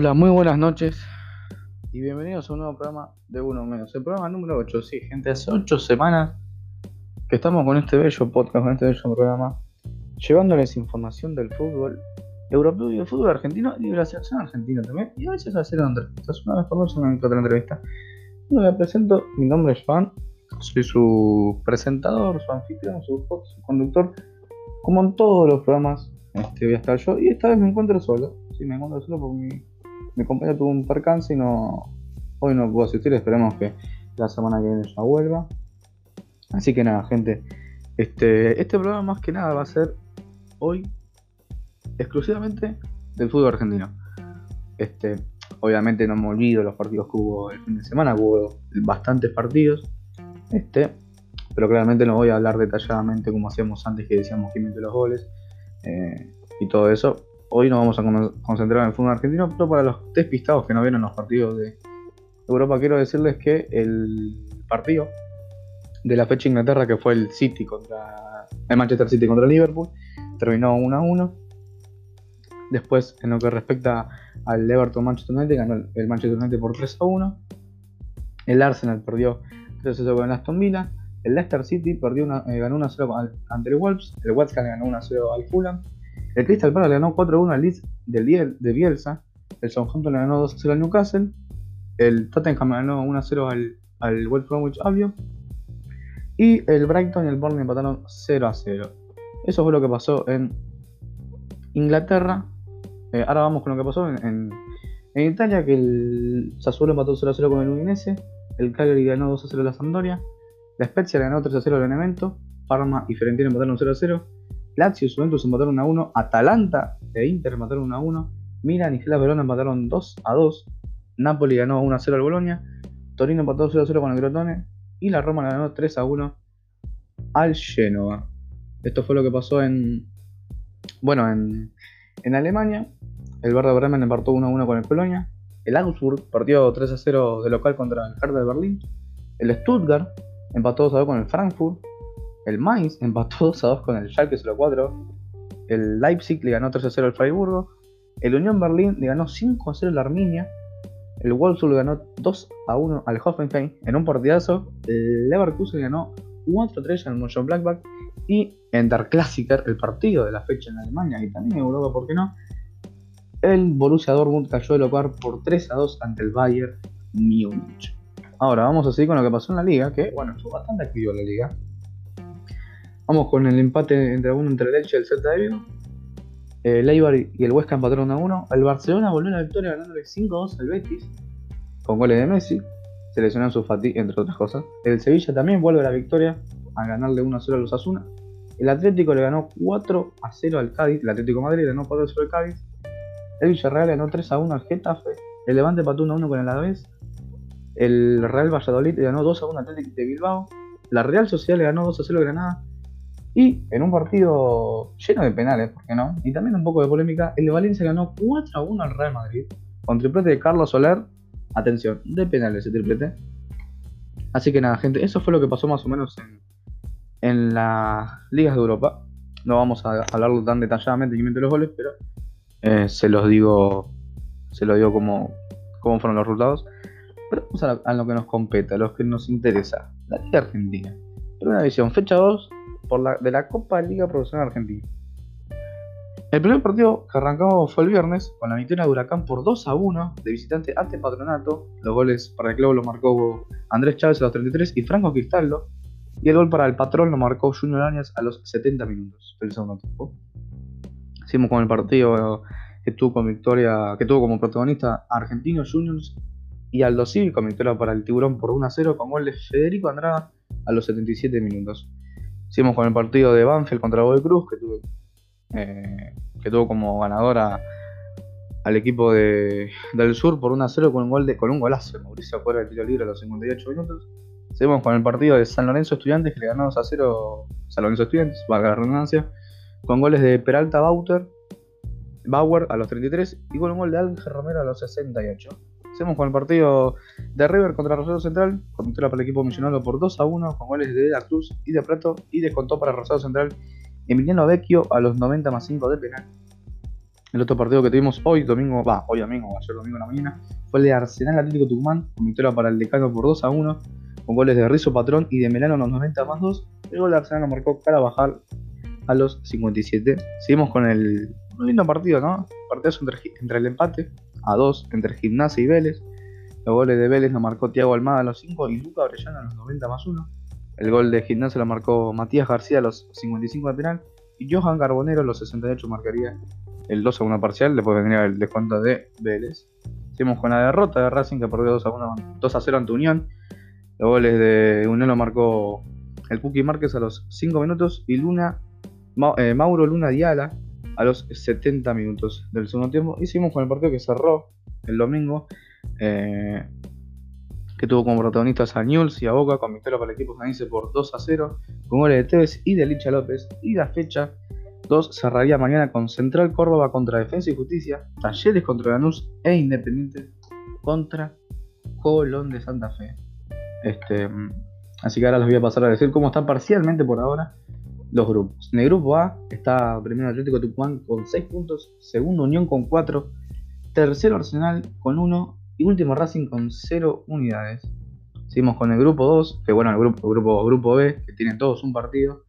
Hola, muy buenas noches y bienvenidos a un nuevo programa de Uno Menos. El programa número 8, sí, gente, hace 8 semanas que estamos con este bello podcast, con este bello programa, llevándoles información del fútbol europeo y del fútbol argentino y de la selección argentina también. Y a veces hacer entrevistas, una vez por una otra entrevista. Bueno, me presento, mi nombre es Juan, soy su presentador, su anfitrión, su, su conductor, como en todos los programas este, voy a estar yo y esta vez me encuentro solo. Sí, me encuentro solo porque mi, mi compañero tuvo un percance y no, hoy no puedo asistir. Esperemos que la semana que viene ya vuelva. Así que nada, gente. Este, este programa más que nada va a ser hoy exclusivamente del fútbol argentino. Este, obviamente no me olvido los partidos que hubo el fin de semana, hubo bastantes partidos. Este, pero claramente no voy a hablar detalladamente como hacíamos antes que decíamos que mete los goles eh, y todo eso. Hoy nos vamos a concentrar en el fútbol argentino, pero para los despistados que no vieron los partidos de Europa, quiero decirles que el partido de la fecha Inglaterra, que fue el City contra el Manchester City contra Liverpool, terminó 1 a 1. Después, en lo que respecta al Everton Manchester United, ganó el Manchester United por 3 a 1. El Arsenal perdió 3 a 0 con Aston Villa. El Leicester City perdió eh, ganó 1-0 ante el Wolves. El West Ham ganó 1-0 al Fulham. El Crystal Palace ganó 4-1 al Leeds del, de Bielsa. El Southampton ganó 2-0 al Newcastle. El Tottenham ganó 1-0 al, al West Bromwich Albion. Y el Brighton y el Burnley empataron 0-0. Eso fue lo que pasó en Inglaterra. Eh, ahora vamos con lo que pasó en, en, Italia, que el Sassuolo empató 0-0 con el Udinese. El Cagliari ganó 2-0 a la Sampdoria. La Spezia ganó 3 0 al Elemento. Parma y Fiorentina empataron 0 0. Lazio y Juventus empataron 1 1. Atalanta e Inter empataron 1 1. Milan y Gela Verona empataron 2 2. Napoli ganó 1 0 al Bolonia. Torino empató 0 0 con el Grotone. Y la Roma ganó 3 1 al Genoa. Esto fue lo que pasó en. Bueno, en, en Alemania. El Werder Bremen empató 1 1 con el Colonia. El Augsburg partió 3 0 de local contra el Hertha de Berlín. El Stuttgart empató 2 a 2 con el Frankfurt. El Mainz empató 2 a 2 con el Schalke 04. El Leipzig le ganó 3 a 0 al Freiburgo. El Unión Berlín le ganó 5 a 0 al Arminia. El Wolfsburg ganó 2 a 1 al Hoffenheim en un partidazo. El Leverkusen le ganó 4 a 3 al Mönchengladbach. Y en Der Klassiker, el partido de la fecha en Alemania y también en Europa, ¿por qué no? El Borussia Dortmund cayó de local por 3 a 2 ante el Bayern Múnich. Ahora vamos a seguir con lo que pasó en la liga, que bueno, estuvo bastante activo la liga. Vamos con el empate entre uno entre el Elche y el Celta de Vigo. El Eibar y el Huesca empataron a 1. El Barcelona volvió a la victoria ganándole 5-2 al Betis con goles de Messi. Seleccionó su Fati, entre otras cosas. El Sevilla también vuelve a la victoria a ganarle 1-0 a los Asuna. El Atlético le ganó 4 0 al Cádiz. El Atlético Madrid le ganó 4 0 al Cádiz. El Villarreal ganó 3 1 al Getafe. El Levante empató 1 1 con el Alavés. El Real Valladolid le ganó 2 a 1 Atlético de Bilbao. La Real Sociedad le ganó 2 a 0 a Granada. Y en un partido lleno de penales, ¿por qué no? Y también un poco de polémica, el de Valencia ganó 4 a 1 al Real Madrid. Con triplete de Carlos Soler. Atención, de penales ese triplete. Así que nada, gente, eso fue lo que pasó más o menos en, las ligas de Europa. No vamos a hablarlo tan detalladamente y los goles, pero eh, se los digo, se lo digo como, como fueron los resultados. Pero vamos a, lo que nos compete, a lo que nos interesa. La Liga Argentina. Primera visión, fecha 2 de la Copa Liga Profesional Argentina. El primer partido que arrancamos fue el viernes con la victoria de Huracán por 2 a 1 de visitante ante Patronato. Los goles para el club los marcó Andrés Chávez a los 33 y Franco Cristaldo. Y el gol para el patrón lo marcó Junior Áñez a los 70 minutos del segundo tiempo. Hicimos con el partido que tuvo, con victoria, que tuvo como protagonista Argentinos Juniors y Aldo Cívico victoria para el Tiburón por 1 a 0 con gol de Federico Andrada a los 77 minutos. Hicimos con el partido de Banfield contra Boy Cruz, que tuvo, eh, que tuvo como ganadora al equipo de, del sur por 1 a 0 con un, gol de, con un golazo. Mauricio fuera del tiro libre a los 58 minutos. Seguimos con el partido de San Lorenzo Estudiantes, que le 2 a 0 San Lorenzo Estudiantes, valga la redundancia, con goles de Peralta Bauter, Bauer a los 33 y con un gol de Ángel Romero a los 68. Hacemos con el partido de River contra Rosario Central, con para el equipo millonario por 2 a 1, con goles de De Cruz y de Prato, y descontó para Rosario Central Emiliano Vecchio a los 90 más 5 de penal. El otro partido que tuvimos hoy, domingo, va, hoy domingo, ayer domingo en la mañana, fue el de Arsenal Atlético Tucumán, con victoria para el decano por 2 a 1, con goles de Rizzo Patrón y de Melano en los 90 más 2. El gol de Arsenal lo marcó Carabajal a los 57. Seguimos con el un lindo partido, ¿no? Partido entre, entre el empate a 2 entre Gimnasia y Vélez. Los goles de Vélez lo marcó Tiago Almada a los 5 y Luca Orellana a los 90 más 1. El gol de Gimnasia lo marcó Matías García a los 55 de penal. Y Johan Carbonero a los 68 marcaría el 2 a 1 parcial. Después vendría el descuento de Vélez. Seguimos con la derrota de Racing que perdió 2 a, 1, 2 a 0 ante Unión. Los goles de Unión lo marcó el Puki Márquez a los 5 minutos y Luna, eh, Mauro Luna Diala a los 70 minutos del segundo tiempo. Hicimos con el partido que cerró el domingo, eh, que tuvo como protagonistas a Newell's y a Boca, con victoria para el equipo canadiense por 2 a 0, con goles de Tevez y de Licha López. Y la fecha 2 cerraría mañana con Central Córdoba contra Defensa y Justicia, Talleres contra Lanús e Independiente contra Colón de Santa Fe. Este, así que ahora les voy a pasar a decir cómo están parcialmente por ahora los grupos. En el grupo A está primero Atlético Tucumán con 6 puntos, segundo Unión con 4, tercero Arsenal con 1 y último Racing con 0 unidades. Seguimos con el grupo 2, que bueno, el grupo, grupo, grupo B, que tienen todos un partido.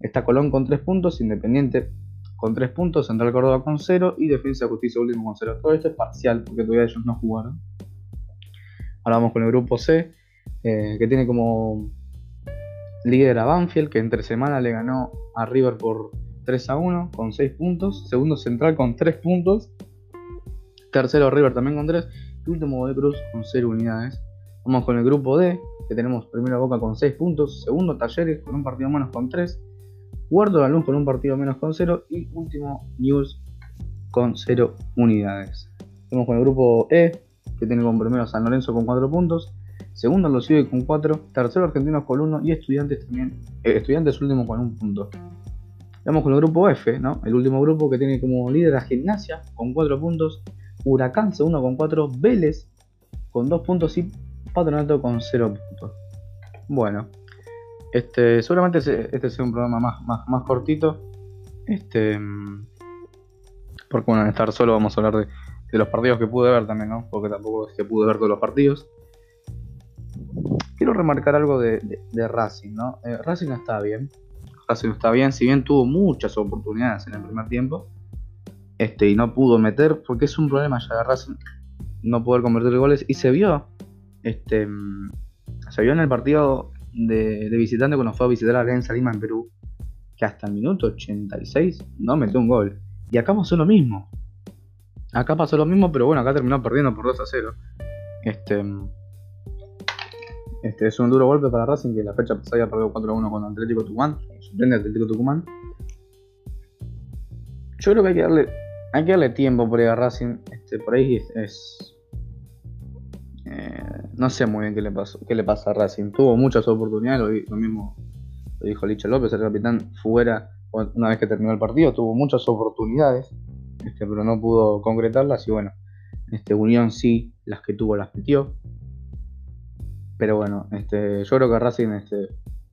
Está Colón con 3 puntos, Independiente con 3 puntos, Central Córdoba con 0 y Defensa Justicia último con 0. Todo esto es parcial porque todavía ellos no jugaron. Ahora vamos con el grupo C, eh, que tiene como líder a Banfield, que entre semana le ganó a River por 3 a 1 con 6 puntos. Segundo Central con 3 puntos. Tercero River también con 3. Y último de Cruz con 0 unidades. Vamos con el grupo D, que tenemos primero Boca con 6 puntos. Segundo Talleres con un partido menos con 3. Cuarto La Luz con un partido menos con 0. Y último News con 0 unidades. Vamos con el grupo E, que tiene como primero San Lorenzo con 4 puntos. Segundo los sigue con 4, tercero Argentinos con 1 y Estudiantes también, eh, Estudiantes último con un punto. Vamos con el grupo F, ¿no? El último grupo que tiene como líder a Gimnasia con 4 puntos, Huracán segundo con 4, Vélez con 2 puntos y Patronato con 0 puntos. Bueno, este, seguramente este sea un programa más, más, cortito. Este, porque bueno, en estar solo vamos a hablar de, los partidos que pude ver también, ¿no? Porque tampoco es que pude ver todos los partidos quiero remarcar algo de, Racing, ¿no? Eh, Racing está bien. Racing está bien, si bien tuvo muchas oportunidades en el primer tiempo. Este, y no pudo meter, porque es un problema ya de Racing no poder convertir goles. Y se vio. Este. Se vio en el partido de, visitante cuando fue a visitar a Alianza Lima en Perú. Que hasta el minuto 86 no metió un gol. Y acá pasó lo mismo. Acá pasó lo mismo, pero bueno, acá terminó perdiendo por 2 a 0. Este. Este, es un duro golpe para Racing que la fecha pasada perdió 4 1 con Atlético Tucumán. Sorprende Atlético Tucumán. Yo creo que hay que darle, hay que darle tiempo por ahí a Racing. Este, por ahí es. Eh, no sé muy bien qué le, pasó, qué le pasa a Racing. Tuvo muchas oportunidades, lo, mismo lo dijo Licha López, el capitán fuera una vez que terminó el partido. Tuvo muchas oportunidades, este, pero no pudo concretarlas. Y bueno, este, Unión sí, las que tuvo las metió. Pero bueno, este, yo creo que Racing este,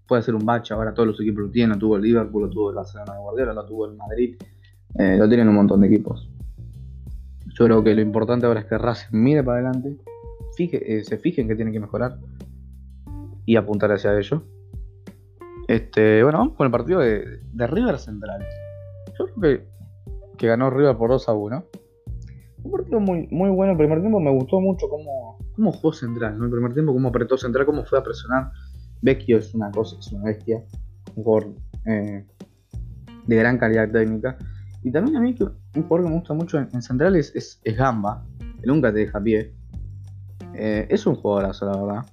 puede ser un bache. Ahora todos los equipos lo tienen. Lo tuvo el Liverpool, lo tuvo el Barcelona de Guardiola, lo tuvo el Madrid. Eh, lo tienen un montón de equipos. Yo creo que lo importante ahora es que Racing mire para adelante, fije, eh, se fijen que tiene que mejorar y apuntar hacia ello. Este, bueno, vamos con el partido de, River Central. Yo creo que, que ganó River por 2 a 1. Un partido muy, muy bueno. El primer tiempo me gustó mucho cómo, cómo jugó Central. ¿no? El primer tiempo, cómo apretó Central, cómo fue a presionar. Vecchio es una cosa, es una bestia. Un jugador eh, de gran calidad técnica. Y también a mí que un jugador que me gusta mucho en, Central es, es, Gamba. Que nunca te deja pie. Eh, es un jugadorazo, la verdad.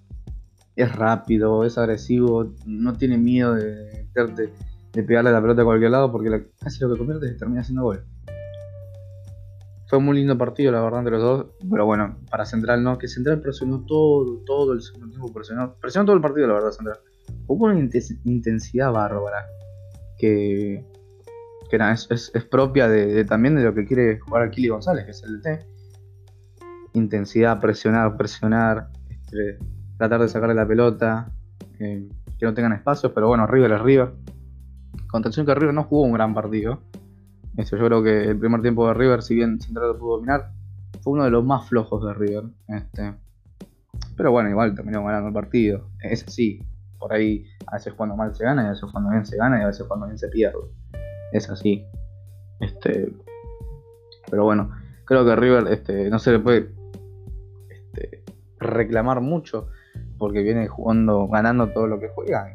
Es rápido, es agresivo, no tiene miedo de, de, de pegarle la pelota a cualquier lado porque casi lo que convierte termina haciendo gol. Fue muy lindo partido, la verdad, entre los dos. Pero bueno, para Central no, que Central presionó todo, todo el segundo tiempo, presionó, presionó todo el partido, la verdad, Central. Hubo una intensidad bárbara que, que es, propia de, también de lo que quiere jugar Aquili González, que es el DT. Intensidad, presionar, presionar, este, tratar de sacarle la pelota, eh, que no tengan espacios, pero bueno, River es River. Contención que River no jugó un gran partido. Esto, yo creo que el primer tiempo de River, si bien Central lo pudo dominar, fue uno de los más flojos de River. Este, pero bueno, igual terminó ganando el partido. Es así. Por ahí a veces cuando mal se gana y a veces cuando bien se gana y a veces cuando bien se pierde. Es así. Este, pero bueno, creo que River este, no se le puede este, reclamar mucho porque viene jugando, ganando todo lo que juega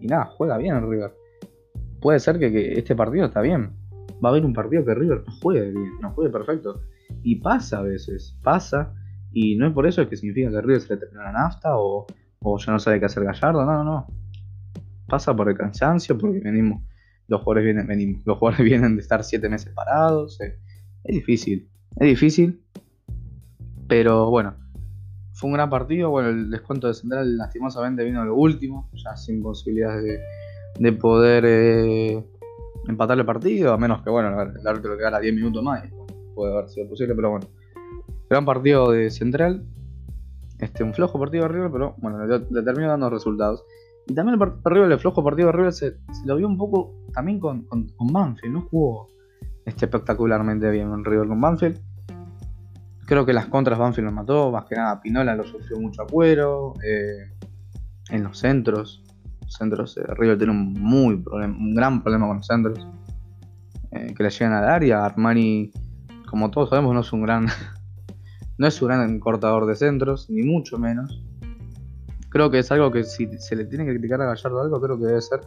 y, nada, juega bien el River. Puede ser que, este partido está bien. Va a haber un partido que River no juegue bien, no juegue perfecto. Y pasa a veces, pasa. Y no es por eso que significa que River se le termina la nafta o, o ya no sabe qué hacer Gallardo. No, no, no. Pasa por el cansancio, porque venimos, los jugadores vienen, los jugadores vienen de estar siete meses parados. Eh. Es difícil, es difícil. Pero bueno, fue un gran partido. Bueno, el descuento de Central lastimosamente vino lo último, ya sin posibilidades de, poder eh, empatar el partido, a menos que bueno, el árbitro quedara 10 minutos más. Puede haber sido posible, pero bueno. Gran partido de Central. Este, un flojo partido de River, pero bueno, le, terminó dando resultados. Y también el River, el flojo partido de River se, lo vio un poco también con, con, Banfield, no jugó este, espectacularmente bien en River con Banfield. Creo que las contras Banfield lo mató, más que nada Pinola lo sufrió mucho a cuero. Eh, en los centros, centros, eh, River tiene un muy un gran problema con los centros. Eh, que le llegan al área. Armani, como todos sabemos, no es un gran. no es un gran cortador de centros, ni mucho menos. Creo que es algo que si se le tiene que criticar a Gallardo algo, creo que debe ser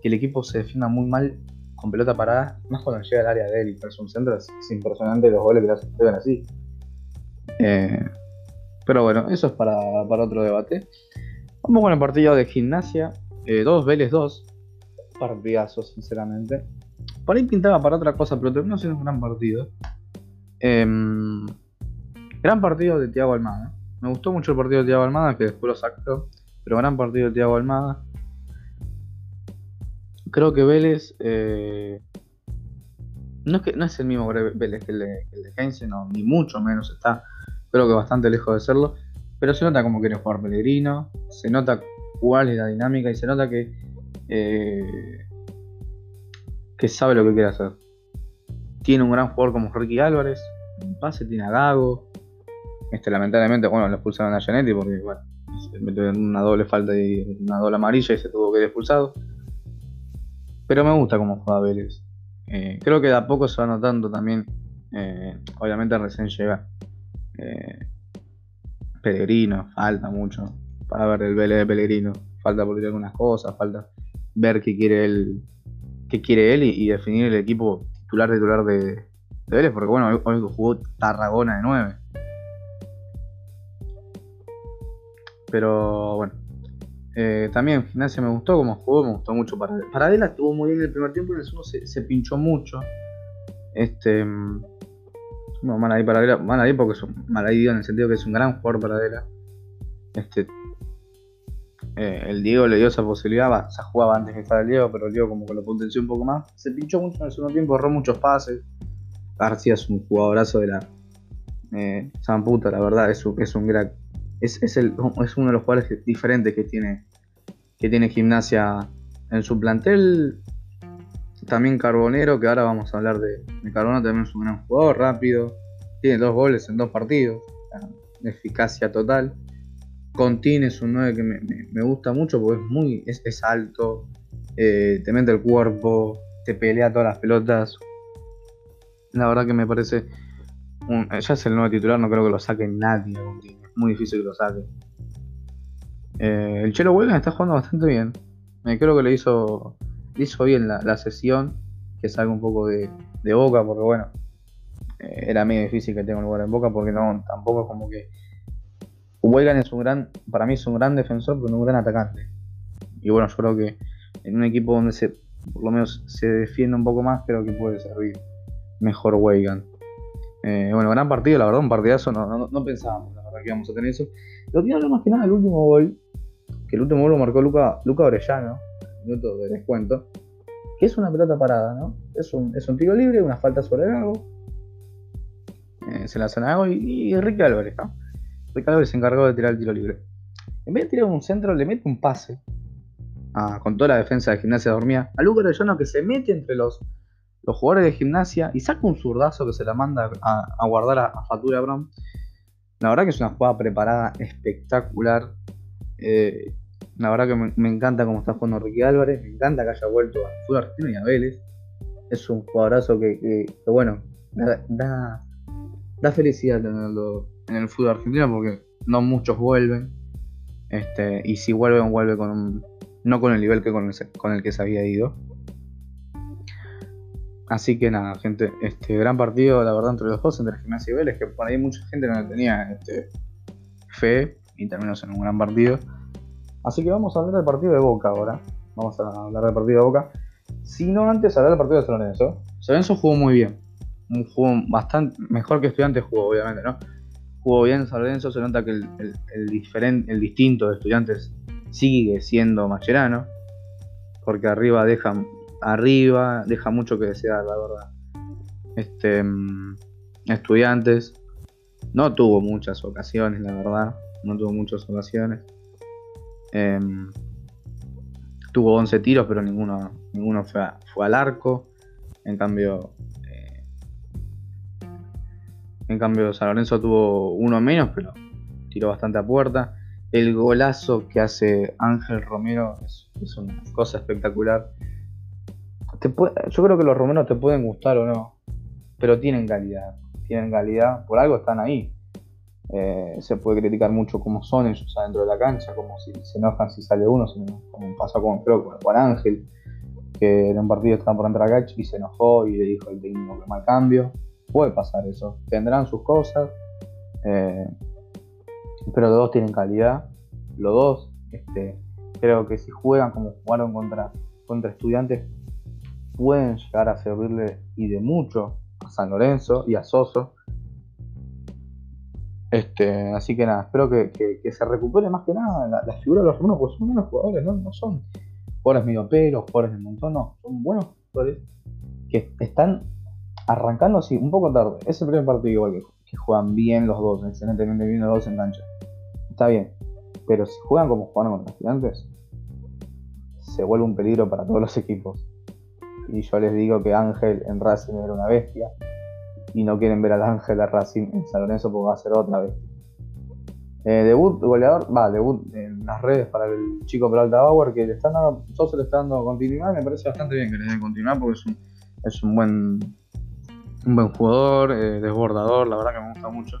que el equipo se defienda muy mal con pelota parada, más cuando llega al área de él y es un centro, es, impresionante los goles que le hacen así. Eh, pero bueno, eso es para, otro debate. Vamos con el partido de gimnasia. 2 eh, Vélez 2. Partidazo, sinceramente. Por ahí pintaba para otra cosa, pero terminó siendo un gran partido. Em, gran partido de Thiago Almada. Me gustó mucho el partido de Thiago Almada, que después lo sacó. Pero gran partido de Thiago Almada. Creo que Vélez. Eh, no, es que, no es el mismo Vélez que el de, que no, ni mucho menos está creo que bastante lejos de serlo, pero se nota como quiere jugar Pellegrino, se nota cuál la dinámica y se nota que, eh, que sabe lo que quiere hacer. Tiene un gran jugador como Ricky Álvarez, en pase tiene a Gago, este, lamentablemente bueno, le expulsaron a Janetti porque bueno, una doble falta y una doble amarilla y se tuvo que ir expulsado. Pero me gusta cómo juega Vélez. Eh, creo que de a poco se va notando también, eh, obviamente recién llega eh, Pellegrino, falta mucho para ver el Vélez de Pellegrino. Falta por algunas cosas, falta ver qué quiere él, qué quiere él y, definir el equipo titular titular de, Vélez, porque bueno, hoy, jugó Tarragona de 9. Pero bueno, eh, también Gimnasia me gustó como jugó, me gustó mucho para Paradela estuvo muy bien en el primer tiempo en el segundo se, se pinchó mucho. Este no, Maladí Paradela, Maladí porque es un Maladí en el sentido que es un gran jugador Paradela. Este, eh, el Diego le dio esa posibilidad, va, ya jugaba antes que estaba el Diego, pero el Diego como que lo potenció un poco más. Se pinchó mucho en el segundo tiempo, erró muchos pases. García es un jugadorazo de la eh, Puta, la verdad, es un, es un. Es, es, el, es uno de los jugadores diferentes que tiene, que tiene gimnasia en su plantel. También Carbonero, que ahora vamos a hablar de, Carbonero, también es un gran jugador, rápido. Tiene dos goles en dos partidos. Eficacia total. Contín es un 9 que me, gusta mucho porque es muy es, alto, eh, te mete el cuerpo, te pelea todas las pelotas. La verdad que me parece. ya es el nuevo titular, no creo que lo saque nadie. Es muy difícil que lo saque. Eh, el Chelo Huelga está jugando bastante bien. Me creo que le hizo hizo bien la, sesión, que salga un poco de, boca, porque bueno, eh, era medio difícil que tenga un lugar en boca, porque no, tampoco es como que. Huelgan es un gran, para mí es un gran defensor, pero un gran atacante. Y bueno, yo creo que en un equipo donde se, por lo menos se defiende un poco más, creo que puede servir mejor Weigan. Eh, bueno, gran partido, la verdad, un partidazo, no, pensábamos, la verdad, que íbamos a tener eso. Lo que más que nada el último gol, que el último gol lo marcó Luca, Luca Orellano, minutos de descuento, que es una pelota parada, ¿no? Es un, es un tiro libre, una falta sobre Gago. Eh, se la hacen a Gago y, y Enrique Álvarez, ¿no? Enrique Álvarez se encargó de tirar el tiro libre. En vez de tirar un centro, le mete un pase. con toda la defensa de gimnasia dormía. A Luca Orellano que se mete entre los, los jugadores de gimnasia y saca un zurdazo que se la manda a, guardar a, a Fatura Brown. La verdad que es una jugada preparada espectacular. Eh, la verdad que me, encanta cómo está jugando Ricky Álvarez. Me encanta que haya vuelto al fútbol argentino y a Vélez. Es un jugadorazo que, bueno, da, da, felicidad tenerlo en el fútbol argentino porque no muchos vuelven. Este, y si vuelven, vuelve con un, no con el nivel que con con el que se había ido. Así que nada, gente, este gran partido, la verdad, entre los dos, entre Gimnasia y Vélez, que por ahí mucha gente no tenía este, fe y terminó en un gran partido. Así que vamos a hablar del partido de Boca ahora. Vamos a hablar del partido de Boca. Si no antes hablar del partido de San Lorenzo. San Lorenzo jugó muy bien. Un juego bastante mejor que Estudiantes jugó, obviamente, ¿no? Jugó bien San se nota que el, el, el distinto de Estudiantes sigue siendo Mascherano. Porque arriba dejan arriba, deja mucho que desear, la verdad. Este, mm, estudiantes, no tuvo muchas ocasiones, la verdad, no tuvo muchas ocasiones. Em, tuvo 11 tiros, pero ninguno, ninguno fue, fue al arco. En cambio, en cambio, San Lorenzo tuvo uno menos, pero tiró bastante a puerta. El golazo que hace Ángel Romero es una cosa espectacular yo creo que los romanos te pueden gustar o no, pero tienen calidad. Tienen calidad, por algo están ahí. Eh, se puede criticar mucho cómo son ellos adentro de la cancha, como si se enojan si sale uno, como pasó con, creo, con Ángel, que en un partido estaba por entrar a cancha y se enojó y le dijo al técnico que mal cambio. Puede pasar eso. Tendrán sus cosas, eh, pero los dos tienen calidad. Los dos, este, creo que si juegan como jugaron contra, contra estudiantes, pueden llegar a servirle y de mucho a San Lorenzo y a Soso. Este, así que nada, espero que, se recupere más que nada la, figura de los romanos, porque son buenos jugadores, ¿no? son jugadores medio pelos, jugadores de montón, no, son buenos jugadores que están arrancando así, un poco tarde. Es el primer partido igual que, que juegan bien los dos, excelentemente bien los dos en cancha. Está bien, pero si juegan como jugaron contra gigantes, se vuelve un peligro para todos los equipos y yo les digo que Ángel en Racing era una bestia y no quieren ver al Ángel de Racing en San Lorenzo porque va a ser otra bestia. Eh, debut goleador, va, debut en las redes para el chico Peralta Bauer que le están dando, yo se le está dando continuidad, me parece bastante bien que le den continuidad porque es un, es un buen un buen jugador, eh, desbordador, la verdad que me gusta mucho.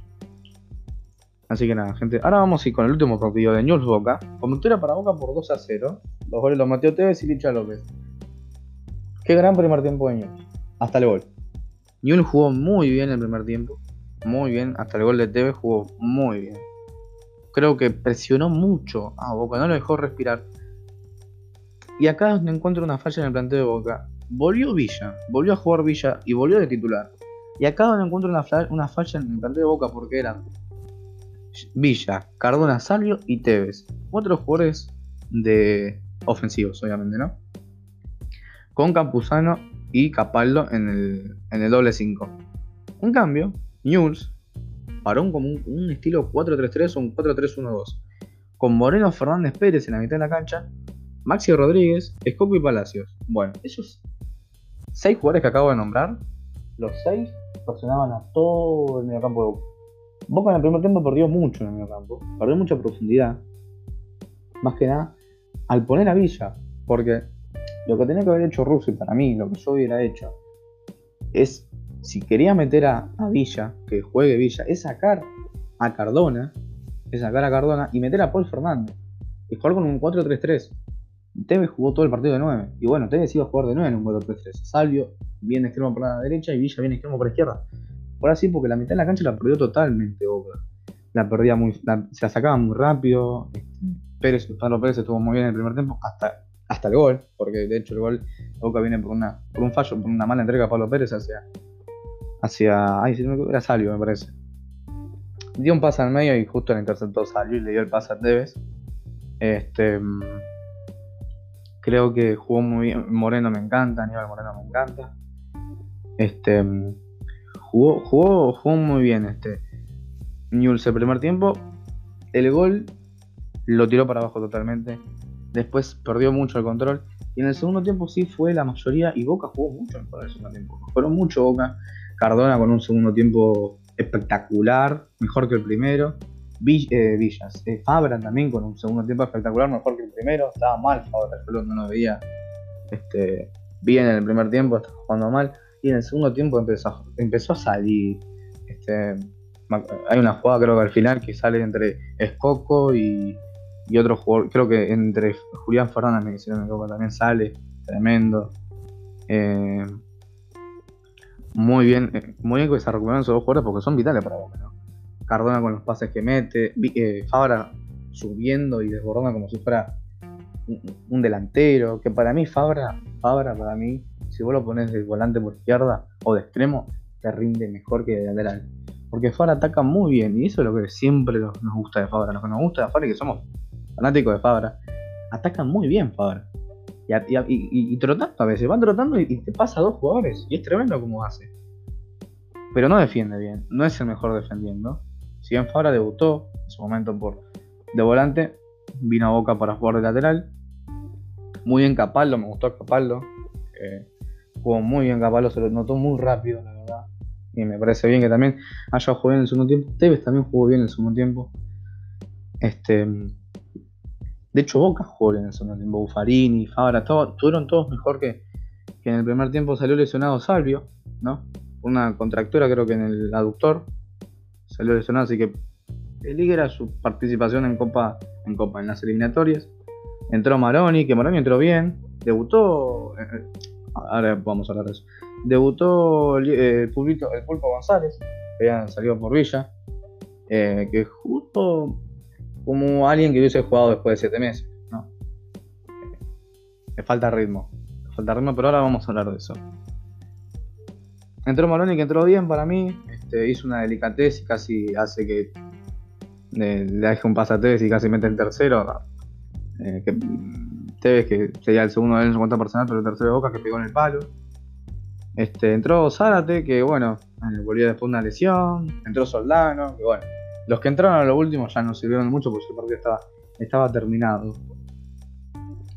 Así que nada, gente. Ahora vamos a ir con el último partido de News Boca. Comentera para Boca por 2 a 0. Los goles los Mateo Tevez y Licha López. Qué gran primer tiempo de Newell. Hasta el gol. Newell jugó muy bien el primer tiempo. Muy bien. Hasta el gol de Tevez jugó muy bien. Creo que presionó mucho a Boca. No lo dejó respirar. Y acá donde encuentro una falla en el planteo de Boca. Volvió Villa. Volvió a jugar Villa y volvió de titular. Y acá donde encuentro una, falla en el planteo de Boca porque eran Villa, Cardona, Salvio y Tevez. Cuatro jugadores de ofensivos, obviamente, ¿no? con Campuzano y Capaldo en el, en el doble 5. En cambio, News paró como un, estilo 4-3-3 o un 4-3-1-2, con Moreno Fernández Pérez en la mitad de la cancha, Maxi Rodríguez, Escopo y Palacios. Bueno, esos seis jugadores que acabo de nombrar, los seis presionaban a todo el mediocampo de Boca. Boca en el primer tiempo perdió mucho en el mediocampo, perdió mucha profundidad. Más que nada, al poner a Villa, porque lo que tenía que haber hecho Russo, y para mí, lo que yo hubiera hecho, es, si quería meter a, Villa, que juegue Villa, es sacar a Cardona, es sacar a Cardona y meter a Paul Fernández. Y jugar con un 4-3-3. Tevez jugó todo el partido de 9. Y bueno, Tevez iba a jugar de 9 en un 4-3-3. Salvio viene extremo por la derecha y Villa viene extremo por la izquierda. Ahora sí, porque la mitad de la cancha la perdió totalmente Boca. La perdía muy. se la sacaba muy rápido. Pérez, Pablo Pérez estuvo muy bien en el primer tiempo. Hasta hasta el gol, porque de hecho el gol Boca viene por una por un fallo, por una mala entrega a Pablo Pérez hacia hacia ay si no me era Salio me parece. Dio un pase al medio y justo le interceptó Salio y le dio el pase a Tevez. Este creo que jugó muy bien, Moreno me encanta, Aníbal Moreno me encanta. Este jugó jugó jugó muy bien este Newell's el primer tiempo. El gol lo tiró para abajo totalmente Después perdió mucho el control. Y en el segundo tiempo sí fue la mayoría, y Boca jugó mucho mejor en el segundo tiempo. Mejoró mucho Boca. Cardona con un segundo tiempo espectacular, mejor que el primero. Eh, Villas, eh, Fabra también con un segundo tiempo espectacular, mejor que el primero. Estaba mal Fabra, yo no lo veía este, bien en el primer tiempo, estaba jugando mal. Y en el segundo tiempo empezó, a salir. Este, hay una jugada creo que al final que sale entre Escoco y, otro jugador, creo que entre Julián Fernández, me hicieron también sale, tremendo. Eh, muy bien, eh, muy bien que se recuperaron esos dos jugadores porque son vitales para Boca, ¿no? Cardona con los pases que mete, eh, Fabra subiendo y desbordando como si fuera un, delantero, que para mí Fabra, Fabra para mí, si vos lo pones de volante por izquierda o de extremo, te rinde mejor que de lateral. Porque Fabra ataca muy bien y eso es lo que siempre nos gusta de Fabra. Lo que nos gusta de Fabra y que somos fanáticos de Fabra, atacan muy bien Fabra. Y, trotando a veces, van trotando y, te pasa a dos jugadores. Y es tremendo como hace. Pero no defiende bien, no es el mejor defendiendo. Si bien Fabra debutó en su momento por de volante, vino a Boca para jugar de lateral. Muy bien Capaldo, me gustó Capaldo. Eh, jugó muy bien Capaldo, se lo notó muy rápido, la verdad. Y me parece bien que también haya jugado en el segundo tiempo. Tevez también jugó bien en el segundo tiempo. Este, de hecho, Boca jugó en el segundo tiempo. Buffarini, Fabra, todo, tuvieron todos mejor que, en el primer tiempo salió lesionado Salvio, ¿no? Una contractura creo que en el aductor. Salió lesionado, así que era su participación en Copa, en Copa, en las eliminatorias. Entró Maroni, que Maroni entró bien. Debutó. Eh, eh, ahora vamos a hablar de eso. Debutó eh, el, Pulpo, el Pulpo González, que ya salió por Villa. que justo como alguien que hubiese jugado después de 7 meses. ¿no? Le falta ritmo. Le falta ritmo, pero ahora vamos a hablar de eso. Entró Maroni que entró bien para mí. Este, hizo una delicatez y casi hace que le, deje un pasatez y casi mete el tercero. Eh, que, Tevez, que sería el segundo de él en su cuenta personal, pero el tercero de Boca que pegó en el palo. Este, entró Zárate, que bueno, eh, volvió después de una lesión. Entró Soldano, que bueno, los que entraron a lo último ya no sirvieron mucho porque el partido estaba, estaba terminado.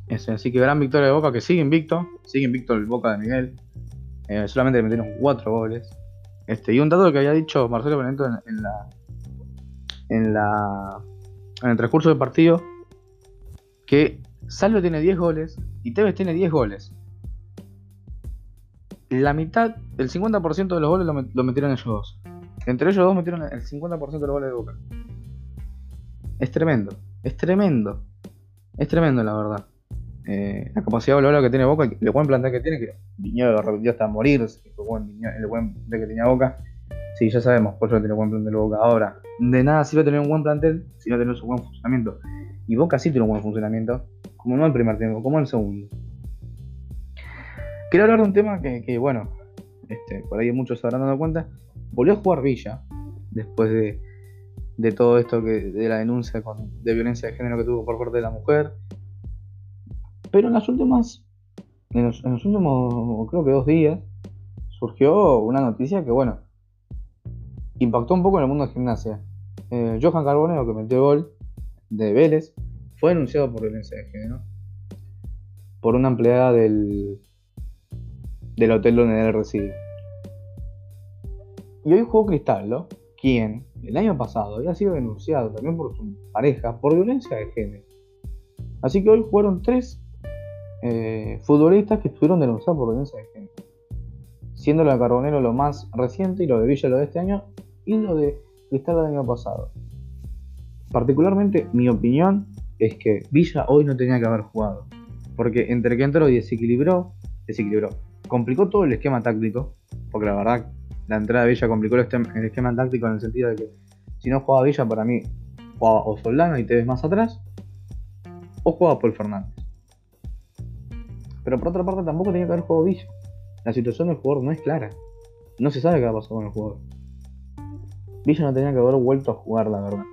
así que gran victoria de Boca que sigue invicto. Sigue invicto el Boca de Miguel. Eh, solamente le metieron 4 goles. Este, y un dato que había dicho Marcelo Benedetto en, la. En la. En el transcurso del partido. Que Salvo tiene 10 goles y Tevez tiene 10 goles. La mitad, el 50% de los goles lo metieron ellos dos. Entre ellos dos metieron el 50% de los goles de Boca. Es tremendo, es tremendo. Es tremendo, la verdad. Eh, la capacidad de que tiene Boca, el buen plantel que tiene, que Viñedo repitió hasta morir, el buen, el buen plantel que tenía Boca. Sí, ya sabemos, por eso tiene buen plantel de Boca. Ahora, de nada sirve tener un buen plantel si no tenés un buen funcionamiento. Y Boca sí tiene un buen funcionamiento, como no el primer tiempo, como el segundo. Quiero hablar de un tema que, bueno, este, por ahí muchos se habrán dado cuenta, volvió a jugar Villa después de, todo esto que de la denuncia de violencia de género que tuvo por parte de la mujer. Pero en las últimas, en los, últimos, creo que dos días, surgió una noticia que, bueno, impactó un poco en el mundo de gimnasia. Eh, Johan Carbonero, que metió gol de Vélez, fue denunciado por violencia de género por una empleada del, del hotel donde él reside. Y hoy jugó Cristaldo, quien el año pasado había sido denunciado también por su pareja por violencia de género. Así que hoy jugaron tres eh, futbolistas que estuvieron denunciados por violencia de género. Siendo lo de Carbonero lo más reciente y lo de Villa lo de este año y lo de Cristaldo del año pasado. Particularmente mi opinión es que Villa hoy no tenía que haber jugado. Porque entre que entró y desequilibró, desequilibró, complicó todo el esquema táctico, porque la verdad la entrada de Villa complicó el esquema, táctico en el sentido de que si no jugaba Villa, para mí jugaba o Soldano y te ves más atrás, o jugaba Paul Fernández. Pero por otra parte, tampoco tenía que haber jugado Villa. La situación del jugador no es clara. No se sabe qué va a pasar con el jugador. Villa no tenía que haber vuelto a jugar, la verdad.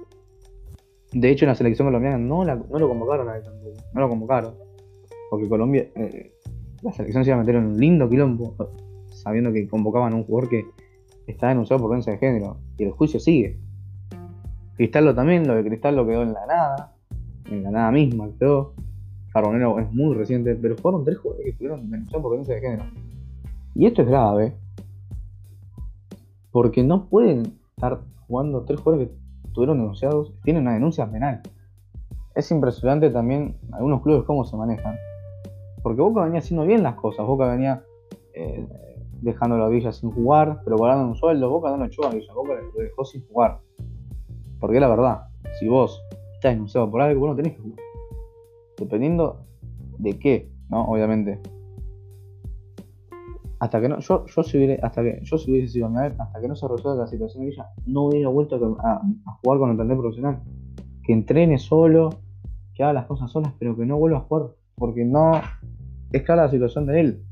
De hecho, en la selección colombiana no, no lo convocaron a él tampoco. No lo convocaron. Porque Colombia. Eh, la selección se iba a meter en un lindo quilombo sabiendo que convocaban a un jugador que está denunciado por violencia de género. Y el juicio sigue. Cristallo también, lo de Cristallo quedó en la nada. En la nada misma quedó. Carbonero es muy reciente, pero fueron tres jugadores que estuvieron denunciados por violencia de género. Y esto es grave, porque no pueden estar jugando tres jugadores que estuvieron denunciados, tienen una denuncia penal. Es impresionante también algunos clubes cómo se manejan. Porque Boca venía haciendo bien las cosas, Boca venía eh, dejando a Villa sin jugar, pero guardando un sueldo, Boca no lo echó a Villa, Boca lo dejó sin jugar. Porque la verdad, si vos estás denunciado por algo, vos no tenés que jugar. Dependiendo de qué, ¿no? Obviamente. Hasta que no, yo, yo si hasta que yo si hubiese sido hasta que no se resuelva la situación de Villa, no hubiera vuelto a, jugar con el plantel profesional. Que entrene solo, que haga las cosas solas, pero que no vuelva a jugar. Porque no es clara la situación de él.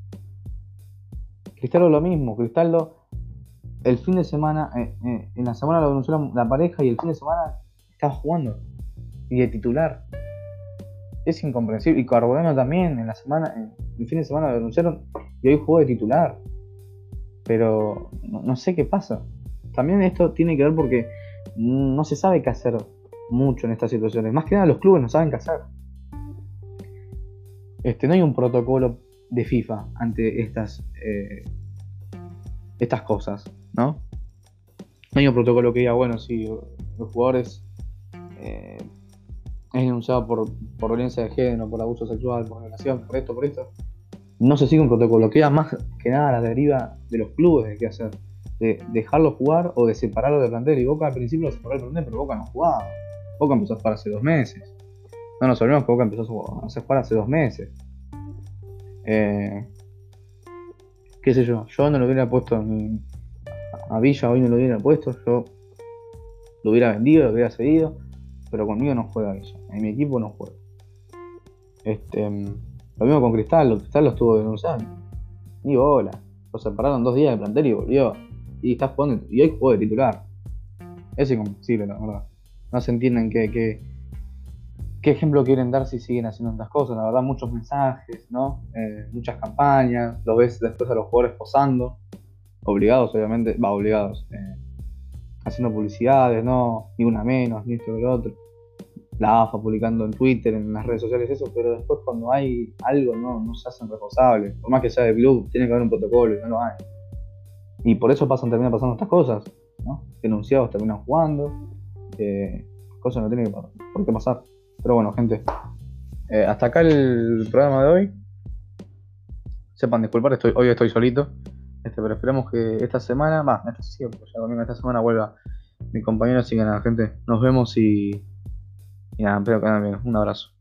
Cristaldo lo mismo, Cristaldo el fin de semana, eh, eh, en la semana lo denunció la, pareja y el fin de semana estaba jugando. Y de titular. Es incomprensible. Y Carbonero también, en la semana, el fin de semana lo denunciaron y hoy jugó de titular. Pero no, sé qué pasa. También esto tiene que ver porque no se sabe qué hacer mucho en estas situaciones. Más que nada los clubes no saben qué hacer. Este, no hay un protocolo de FIFA ante estas, eh, estas cosas. ¿no? hay un protocolo que diga, bueno, si los jugadores eh, es denunciado por, violencia de género, por abuso sexual, por violación, por esto, por esto, no se sigue un protocolo. Queda más que nada la deriva de los clubes de qué hacer. De dejarlo jugar o de separarlo del plantel. Y Boca al principio lo separó del plantel, pero Boca no jugaba. Boca empezó a jugar hace dos meses. No nos olvidemos que Boca empezó a jugar hace dos meses. Eh, qué sé yo, yo no lo hubiera puesto a Villa hoy no lo hubiera puesto, yo lo hubiera vendido, lo hubiera cedido, pero conmigo no juega Villa, en mi equipo no juega. Este, lo mismo con Cristal, Cristal lo estuvo denunciando. Ni hola, lo separaron dos días de plantel y volvió. Y está jugando, y hoy jugó de titular. Es incomprensible, la verdad. No se entienden qué, qué, qué ejemplo quieren dar si siguen haciendo estas cosas. La verdad, muchos mensajes, ¿no? Eh, muchas campañas, lo ves después a los jugadores posando obligados obviamente, va, obligados, eh, haciendo publicidades, no, ni una menos, ni esto ni lo otro. La AFA publicando en Twitter, en las redes sociales, eso, pero después cuando hay algo no, no se hacen responsables. Por más que sea de club, tiene que haber un protocolo y no lo hay. Y por eso pasan, terminan pasando estas cosas, ¿no? Denunciados terminan jugando, eh, cosas no tienen por qué pasar. Pero bueno, gente, eh, hasta acá el programa de hoy. Sepan disculpar, estoy, hoy estoy solito. Este, pero esperemos que esta semana, va, esta, sí, ya esta semana vuelva mi compañero, así que nada, gente, nos vemos y, y nada, espero que nada bien. Un abrazo.